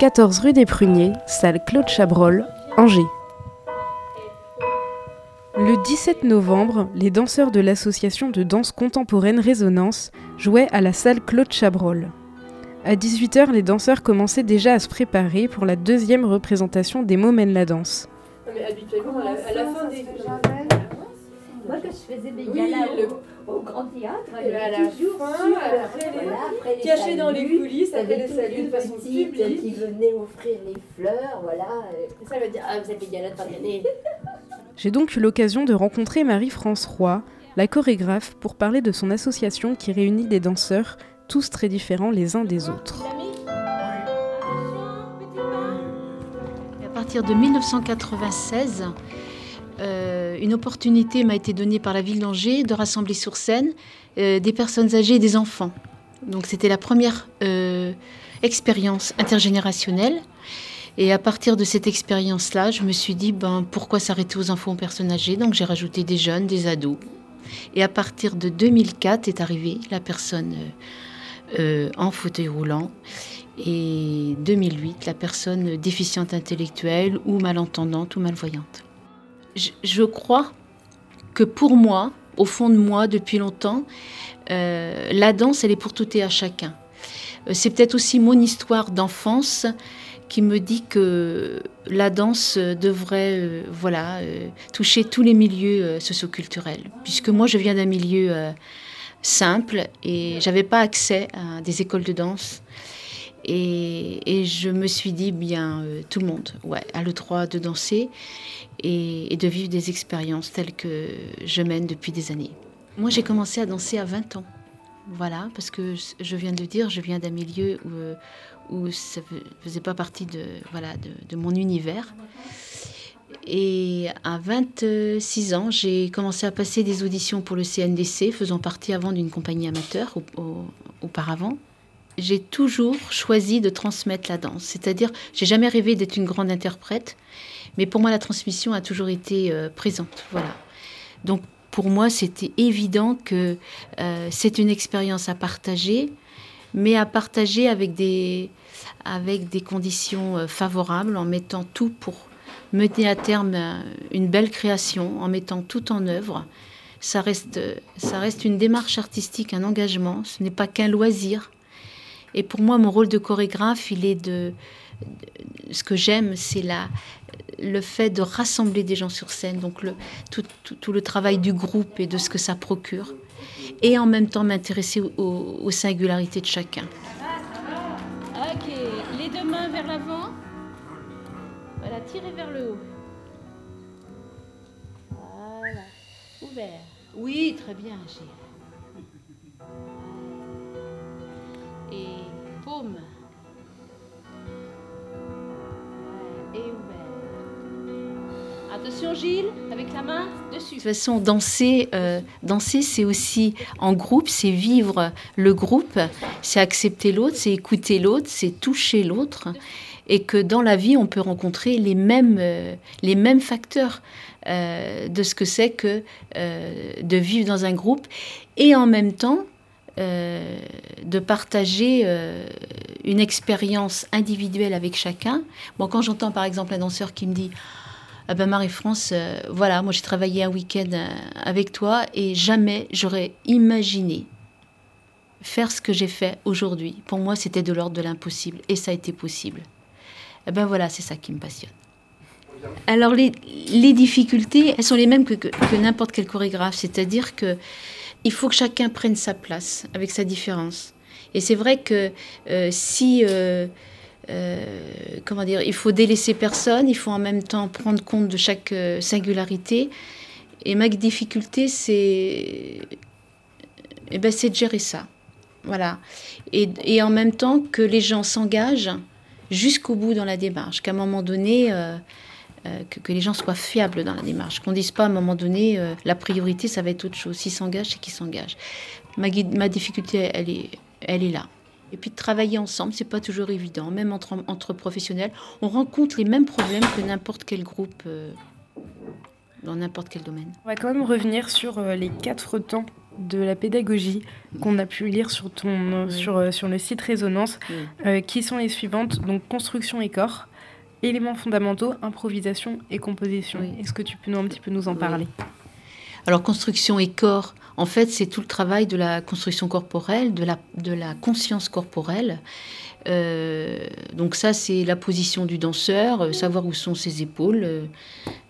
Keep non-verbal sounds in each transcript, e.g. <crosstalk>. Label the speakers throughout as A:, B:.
A: 14 rue des Pruniers, salle Claude Chabrol, Angers. Le 17 novembre, les danseurs de l'association de danse contemporaine Résonance jouaient à la salle Claude Chabrol. À 18h, les danseurs commençaient déjà à se préparer pour la deuxième représentation des mots mènent la danse.
B: mais habituellement, à la, à la fin des.
C: Moi, que je faisais des
B: Oui,
C: galas
B: le-
C: au, au Grand Théâtre,
B: Et
C: il y
B: à
C: avait
B: la
C: toujours
B: fin,
C: sur,
B: après les-
C: voilà, après les
B: Caché dans les coulisses, après les saluts de façon publique.
C: qui venaient offrir les fleurs, voilà.
B: Et ça veut dire, ah, vous avez des galas de fin d'année. <laughs>
A: J'ai donc eu l'occasion de rencontrer Marie-France Roy, la chorégraphe, pour parler de son association qui réunit des danseurs, tous très différents les uns des autres.
D: À partir de 1996, euh, une opportunité m'a été donnée par la ville d'Angers de rassembler sur scène euh, des personnes âgées et des enfants. Donc c'était la première euh, expérience intergénérationnelle. Et à partir de cette expérience-là, je me suis dit, ben, pourquoi s'arrêter aux enfants aux personnes âgées? Donc j'ai rajouté des jeunes, des ados. Et à partir de 2004 est arrivée la personne euh, en fauteuil roulant. Et 2008, la personne déficiente intellectuelle ou malentendante ou malvoyante. Je, crois que pour moi, au fond de moi, depuis longtemps, euh, la danse, elle est pour tout et à chacun. Euh, C'est peut-être aussi mon histoire d'enfance qui me dit que la danse devrait euh, voilà, toucher tous les milieux socioculturels. Puisque moi, je viens d'un milieu simple et j'avais pas accès à des écoles de danse. Et, je me suis dit, bien, tout le monde a le droit de danser et, de vivre des expériences telles que je mène depuis des années. Moi, j'ai commencé à danser à 20 ans. Voilà, parce que je viens de le dire, je viens d'un milieu où, euh, ça ne faisait pas partie de, voilà, de, mon univers. Et à 26 ans, j'ai commencé à passer des auditions pour le CNDC, faisant partie avant d'une compagnie amateur au- au- auparavant. J'ai toujours choisi de transmettre la danse, c'est-à-dire j'ai jamais rêvé d'être une grande interprète, mais pour moi la transmission a toujours été euh, présente. Voilà. Donc pour moi c'était évident que euh, c'est une expérience à partager, mais à partager avec des, avec des conditions euh, favorables, en mettant tout pour mener à terme une belle création, en mettant tout en œuvre. Ça reste, ça reste une démarche artistique, un engagement, ce n'est pas qu'un loisir. Et pour moi, mon rôle de chorégraphe, il est de... ce que j'aime, c'est la, le fait de rassembler des gens sur scène, donc le, tout, tout- le travail du groupe et de ce que ça procure, et en même temps m'intéresser aux, aux singularités de chacun.
E: Ok, les deux mains vers l'avant. Voilà, tirez vers le haut. Voilà, ouvert. Oui, très bien, Gilles. Et ouvert. Attention, Gilles, avec la main dessus.
D: De toute façon, danser, euh, danser, c'est aussi en groupe, c'est vivre le groupe, c'est accepter l'autre, c'est écouter l'autre, c'est toucher l'autre, et que dans la vie, on peut rencontrer les mêmes, euh, les mêmes facteurs euh, de ce que c'est que de vivre dans un groupe, et en même temps euh, de partager euh, une expérience individuelle avec chacun. Bon, quand j'entends par exemple un danseur qui me dit ah ben Marie-France, euh, voilà, moi j'ai travaillé un week-end avec toi et jamais j'aurais imaginé faire ce que j'ai fait aujourd'hui. Pour moi, c'était de l'ordre de l'impossible et ça a été possible. Eh ben voilà, c'est ça qui me passionne. Alors les, difficultés, elles sont les mêmes que n'importe quel chorégraphe, c'est-à-dire que il faut que chacun prenne sa place avec sa différence. Et c'est vrai que euh, si euh, euh, comment dire, il faut délaisser personne, il faut en même temps prendre compte de chaque singularité. Et ma difficulté, c'est eh ben, de gérer ça. Voilà. Et, et en même temps que les gens s'engagent jusqu'au bout dans la démarche, qu'à un moment donné, euh, que, que les gens soient fiables dans la démarche, qu'on dise pas à un moment donné, euh, la priorité, ça va être autre chose. S'ils s'engagent, c'est qu'ils s'engagent. Ma, difficulté, elle est, elle est là. Et puis de travailler ensemble, c'est pas toujours évident, même entre, entre professionnels. On rencontre les mêmes problèmes que n'importe quel groupe euh, dans n'importe quel domaine.
A: On va quand même revenir sur les quatre temps de la pédagogie qu'on a pu lire sur, ton,
D: Oui.
A: sur, sur le site Résonance,
D: Oui.
A: euh, qui sont les suivantes donc construction et corps, éléments fondamentaux, improvisation et composition.
D: Oui.
A: Est-ce que tu peux nous, un petit peu nous en
D: Oui.
A: parler?
D: Alors construction et corps, en fait, c'est tout le travail de la construction corporelle, de la, de la conscience corporelle. Euh, donc ça, c'est la position du danseur, euh, savoir où sont ses épaules,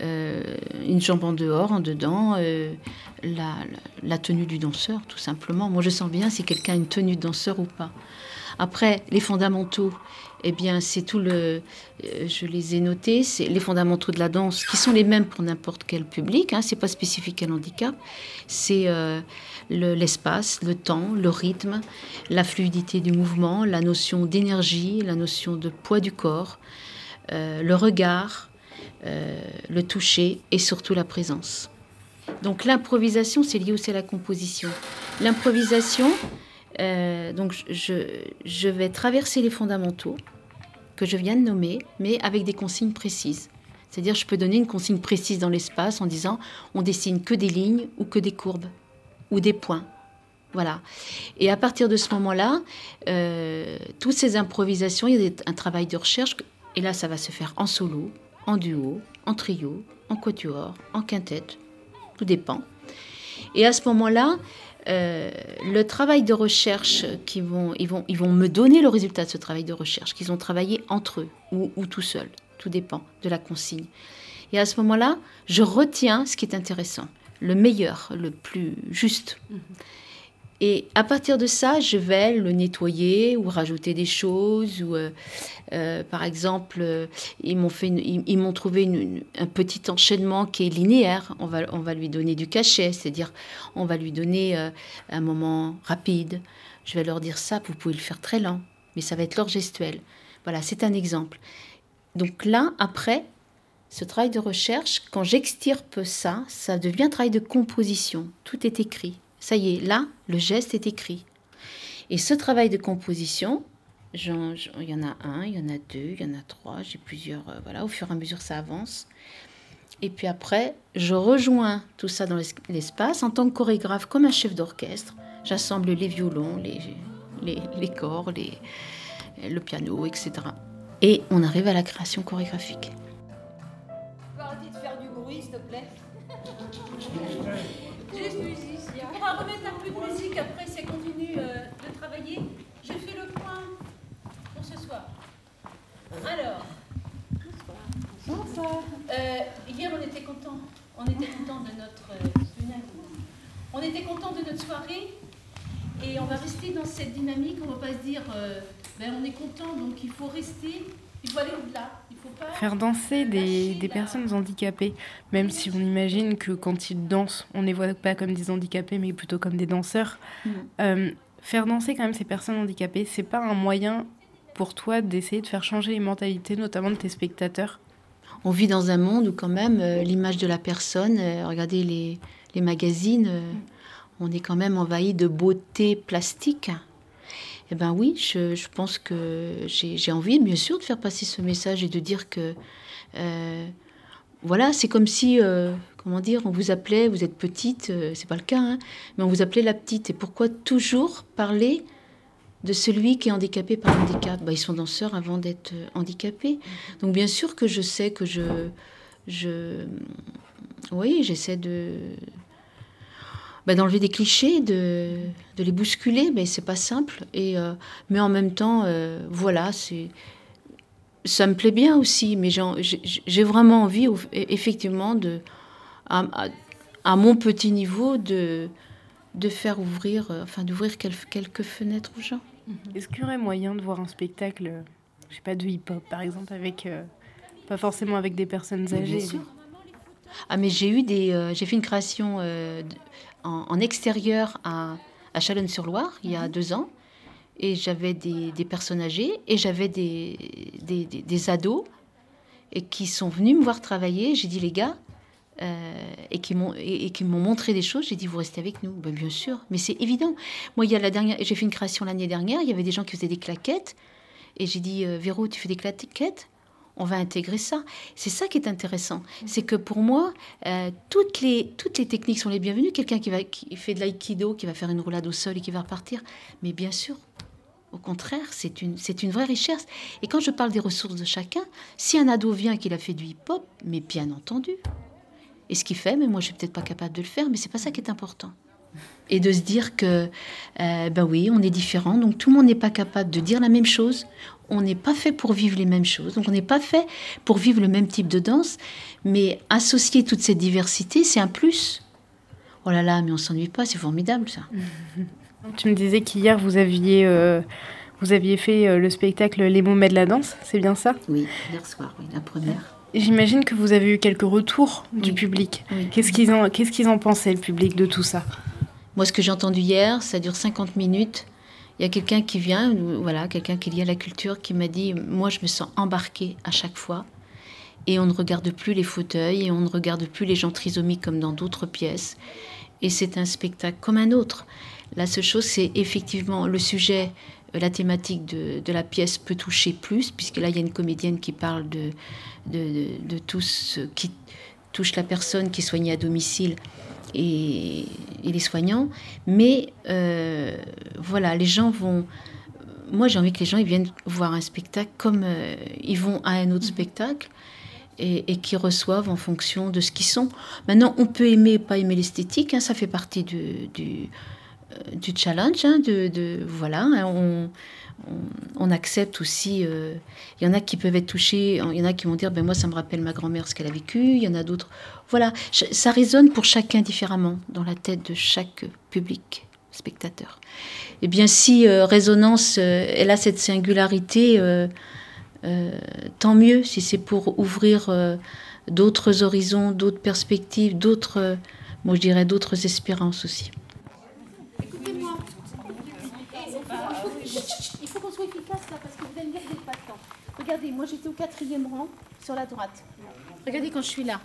D: euh, une jambe en dehors, en dedans, la, la- la tenue du danseur, tout simplement. Moi, je sens bien si quelqu'un a une tenue de danseur ou pas. Après, les fondamentaux, eh bien, c'est tout le. euh, je les ai notés, c'est les fondamentaux de la danse, qui sont les mêmes pour n'importe quel public. Hein, c'est pas spécifique à l'handicap. C'est euh, le- l'espace, le temps, le rythme, la fluidité du mouvement, la notion d'énergie, la notion de poids du corps, euh, le regard, le toucher et surtout la présence. Donc l'improvisation, c'est lié aussi à la composition. L'improvisation, euh, donc je, vais traverser les fondamentaux que je viens de nommer, mais avec des consignes précises. C'est-à-dire, je peux donner une consigne précise dans l'espace en disant on dessine que des lignes ou que des courbes ou des points. Voilà. Et à partir de ce moment-là, euh, toutes ces improvisations, il y a un travail de recherche. Et là, ça va se faire en solo, en duo, en trio, en quatuor, en quintette. Tout dépend. Et à ce moment-là, euh, le travail de recherche qu'ils vont, ils vont, ils vont me donner le résultat de ce travail de recherche qu'ils ont travaillé entre eux ou, ou tout seul. Tout dépend de la consigne. Et à ce moment-là, je retiens ce qui est intéressant, le meilleur, le plus juste. Et à partir de ça, je vais le nettoyer ou rajouter des choses. Ou, euh, euh, par exemple, euh, ils m'ont trouvé un petit enchaînement qui est linéaire. On va, lui donner du cachet, c'est-à-dire on va lui donner un moment rapide. Je vais leur dire ça, vous pouvez le faire très lent, mais ça va être leur gestuelle. Voilà, c'est un exemple. Donc là, après, ce travail de recherche, quand j'extirpe ça, ça devient un travail de composition. Tout est écrit. Ça y est, là, le geste est écrit. Et ce travail de composition, il y en a un, il y en a deux, il y en a trois, j'ai plusieurs, euh, voilà, au fur et à mesure ça avance. Et puis après, je rejoins tout ça dans l'es- l'espace en tant que chorégraphe, comme un chef d'orchestre. J'assemble les violons, les, les, corps, le piano, etc. Et on arrive à la création chorégraphique.
E: Était content de notre soirée. Et on va rester dans cette dynamique. On va pas se dire, euh, ben, on est content, donc il faut rester. Il faut aller au-delà.
A: Faire danser des, personnes handicapées, même si on imagine que quand ils dansent, on ne les voit pas comme des handicapés, mais plutôt comme des danseurs.
D: Mhm.
A: Euh, faire danser quand même ces personnes handicapées, c'est pas un moyen pour toi d'essayer de faire changer les mentalités, notamment de tes spectateurs?
D: On vit dans un monde où quand même euh, l'image de la personne, euh, regardez les, les magazines, euh, on est quand même envahi de beauté plastique. Eh ben oui, je, pense que j'ai envie, bien sûr, de faire passer ce message et de dire que, euh, voilà, c'est comme si, euh, comment dire, on vous appelait, vous êtes petite, euh, c'est pas le cas, hein, mais on vous appelait la petite. Et pourquoi toujours parler de celui qui est handicapé par handicap? Bah, Ils sont danseurs avant d'être handicapés. Donc bien sûr que je sais que je, je oui, j'essaie de bah, d'enlever des clichés, de, de les bousculer, mais c'est pas simple. Et euh, mais en même temps, euh, voilà, c'est ça me plaît bien aussi, mais j'ai vraiment envie, au- effectivement, de à, mon petit niveau, de de faire ouvrir, euh, enfin d'ouvrir quel- quelques fenêtres aux gens.
A: Est-ce qu'il y aurait moyen de voir un spectacle, je sais pas, de hip-hop par exemple, avec euh, pas forcément avec des personnes âgées
D: bien sûr. Ah mais j'ai eu des, euh, j'ai fait une création euh, en, en extérieur à, à Chalonne-sur-Loire il y a deux ans et j'avais des, des personnes âgées et j'avais des, des, des- des ados et qui sont venus me voir travailler. J'ai dit les gars euh, et qui m'ont et, et qui m'ont montré des choses. J'ai dit vous restez avec nous. Ben, bien sûr, mais c'est évident. Moi il y a la dernière, j'ai fait une création l'année dernière. Il y avait des gens qui faisaient des claquettes et j'ai dit euh, Véro tu fais des claquettes? On va intégrer ça. C'est ça qui est intéressant. C'est que pour moi, euh, toutes, les, toutes les techniques sont les bienvenues. Quelqu'un qui, va, qui fait de l'aïkido, qui va faire une roulade au sol et qui va repartir, mais bien sûr, au contraire, c'est une, c'est une vraie richesse. Et quand je parle des ressources de chacun, si un ado vient qu'il a fait du hip-hop, mais bien entendu. Et ce qu'il fait, mais moi je suis peut-être pas capable de le faire, mais c'est pas ça qui est important. Et de se dire que, euh, ben oui, on est différent, donc tout le monde n'est pas capable de dire la même chose. On n'est pas fait pour vivre les mêmes choses, donc on n'est pas fait pour vivre le même type de danse. Mais associer toute cette diversité, c'est un plus. Oh là là, mais on s'ennuie pas, c'est formidable ça. <laughs>
A: Tu me disais qu'hier vous aviez, euh, vous aviez fait euh, le spectacle Les Moments de la danse, c'est bien ça?
D: Oui, hier soir, oui, la première.
A: J'imagine que vous avez eu quelques retours du
D: Oui.
A: public.
D: Oui.
A: Qu'est-ce qu'ils en, qu'est-ce qu'ils en pensaient, le public, de tout ça?
D: Moi, ce que j'ai entendu hier, ça dure 50 minutes. Il y a quelqu'un qui vient, voilà, quelqu'un qui lié à la culture, qui m'a dit Moi, je me sens embarqué à chaque fois. Et on ne regarde plus les fauteuils, et on ne regarde plus les gens trisomiques comme dans d'autres pièces. Et c'est un spectacle comme un autre. La seule chose, c'est effectivement le sujet, euh, la thématique de, la pièce peut toucher plus, puisque là, il y a une comédienne qui parle de, de tout ce qui touche la personne qui est soignée à domicile et, et les soignants. Mais euh, voilà, les gens vont. Moi, j'ai envie que les gens ils viennent voir un spectacle comme euh, ils vont à un autre spectacle et, et qui reçoivent en fonction de ce qu'ils sont. Maintenant, on peut aimer, pas aimer l'esthétique, hein, ça fait partie du, du challenge. hein, de, de- voilà, hein, on, on, accepte aussi. euh, Il y en a qui peuvent être touchés, il y en a qui vont dire ben moi, ça me rappelle ma grand-mère ce qu'elle a vécu. Il y en a d'autres. Voilà, ça résonne pour chacun différemment dans la tête de chaque public spectateur. Eh bien, si euh, Résonance, euh, elle a cette singularité, euh, euh, tant mieux si c'est pour ouvrir euh, d'autres horizons, d'autres perspectives, d'autres, euh, moi je dirais d'autres espérances aussi.
E: Écoutez-moi. Il parce que vous allez me dire que vous n'avez pas le temps. Regardez, moi j'étais au quatrième rang sur la droite. Regardez quand je suis là.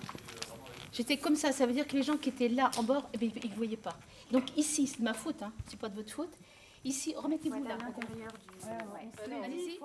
E: J'étais comme ça, ça veut dire que les gens qui étaient là en bord, eh ben, ils ne voyaient pas. Donc ici, c'est de ma faute, hein, c'est pas de votre faute. Ici, remettez-vous là. Allez-y.